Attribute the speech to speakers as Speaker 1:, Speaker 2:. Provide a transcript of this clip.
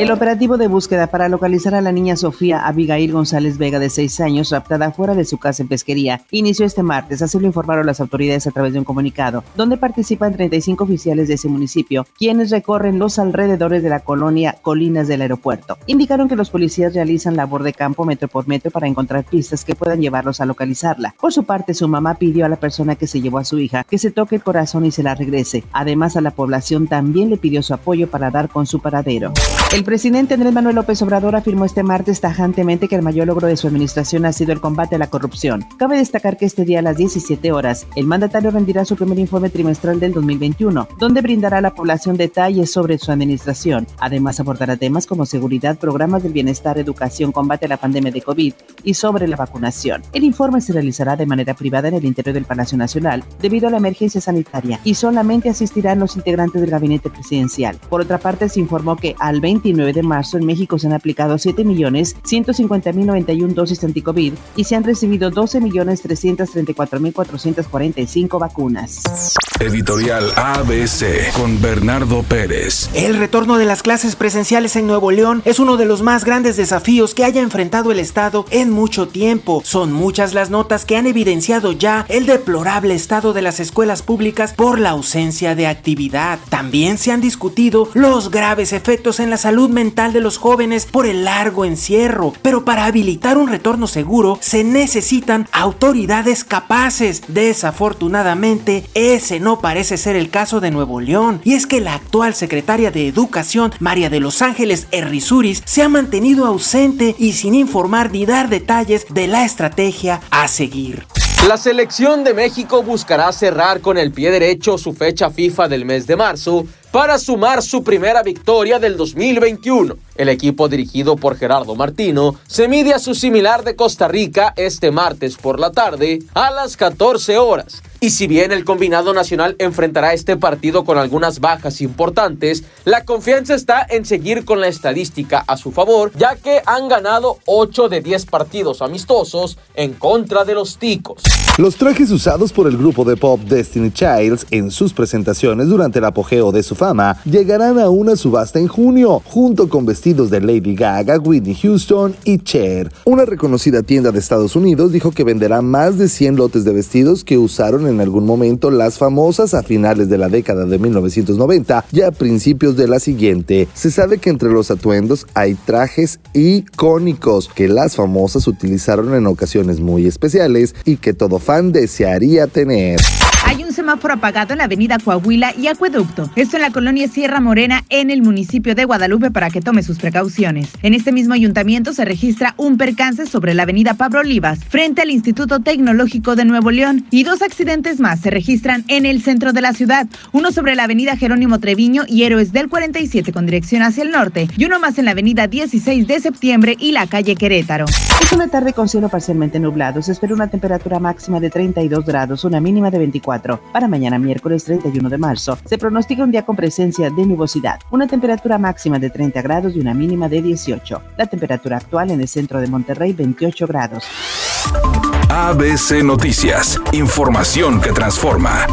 Speaker 1: El operativo de búsqueda para localizar a la niña Sofía Abigail González Vega, de seis años, raptada fuera de su casa en Pesquería, inició este martes. Así lo informaron las autoridades a través de un comunicado, donde participan 35 oficiales de ese municipio, quienes recorren los alrededores de la colonia Colinas del aeropuerto. Indicaron que los policías realizan labor de campo metro por metro para encontrar pistas que puedan llevarlos a localizarla. Por su parte, su mamá pidió a la persona que se llevó a su hija que se toque el corazón y se la regrese. Además, a la población también le pidió su apoyo para dar con su paradero. Presidente Andrés Manuel López Obrador afirmó este martes tajantemente que el mayor logro de su administración ha sido el combate a la corrupción. Cabe destacar que este día a las 17 horas, el mandatario rendirá su primer informe trimestral del 2021, donde brindará a la población detalles sobre su administración. Además, abordará temas como seguridad, programas del bienestar, educación, combate a la pandemia de COVID y sobre la vacunación. El informe se realizará de manera privada en el interior del Palacio Nacional debido a la emergencia sanitaria y solamente asistirán los integrantes del gabinete presidencial. Por otra parte, se informó que al 29 de marzo en México se han aplicado 7.150.091 dosis anticovid y se han recibido 12.334.445 vacunas.
Speaker 2: Editorial ABC con Bernardo Pérez.
Speaker 3: El retorno de las clases presenciales en Nuevo León es uno de los más grandes desafíos que haya enfrentado el Estado en mucho tiempo. Son muchas las notas que han evidenciado ya el deplorable estado de las escuelas públicas por la ausencia de actividad. También se han discutido los graves efectos en la salud mental de los jóvenes por el largo encierro, pero para habilitar un retorno seguro se necesitan autoridades capaces. Desafortunadamente, ese no parece ser el caso de Nuevo León, y es que la actual secretaria de Educación, María de los Ángeles Errizuris, se ha mantenido ausente y sin informar ni dar detalles de la estrategia a seguir.
Speaker 4: La selección de México buscará cerrar con el pie derecho su fecha FIFA del mes de marzo para sumar su primera victoria del 2021. El equipo dirigido por Gerardo Martino se mide a su similar de Costa Rica este martes por la tarde a las 14 horas. Y si bien el combinado nacional enfrentará este partido con algunas bajas importantes, la confianza está en seguir con la estadística a su favor, ya que han ganado 8 de 10 partidos amistosos en contra de los ticos.
Speaker 5: Los trajes usados por el grupo de pop Destiny Childs en sus presentaciones durante el apogeo de su fama llegarán a una subasta en junio, junto con vestidos de Lady Gaga, Whitney Houston y Cher. Una reconocida tienda de Estados Unidos dijo que venderá más de 100 lotes de vestidos que usaron en algún momento las famosas a finales de la década de 1990 y a principios de la siguiente. Se sabe que entre los atuendos hay trajes icónicos que las famosas utilizaron en ocasiones muy especiales y que todo fan desearía tener.
Speaker 6: Semáforo apagado en la avenida Coahuila y Acueducto. Esto en la colonia Sierra Morena, en el municipio de Guadalupe, para que tome sus precauciones. En este mismo ayuntamiento se registra un percance sobre la avenida Pablo Olivas, frente al Instituto Tecnológico de Nuevo León. Y dos accidentes más se registran en el centro de la ciudad. Uno sobre la avenida Jerónimo Treviño y Héroes del 47 con dirección hacia el norte. Y uno más en la avenida 16 de septiembre y la calle Querétaro.
Speaker 1: Es una tarde con cielo parcialmente nublado. Se espera una temperatura máxima de 32 grados, una mínima de 24. Para mañana miércoles 31 de marzo se pronostica un día con presencia de nubosidad, una temperatura máxima de 30 grados y una mínima de 18. La temperatura actual en el centro de Monterrey 28 grados.
Speaker 2: ABC Noticias, información que transforma.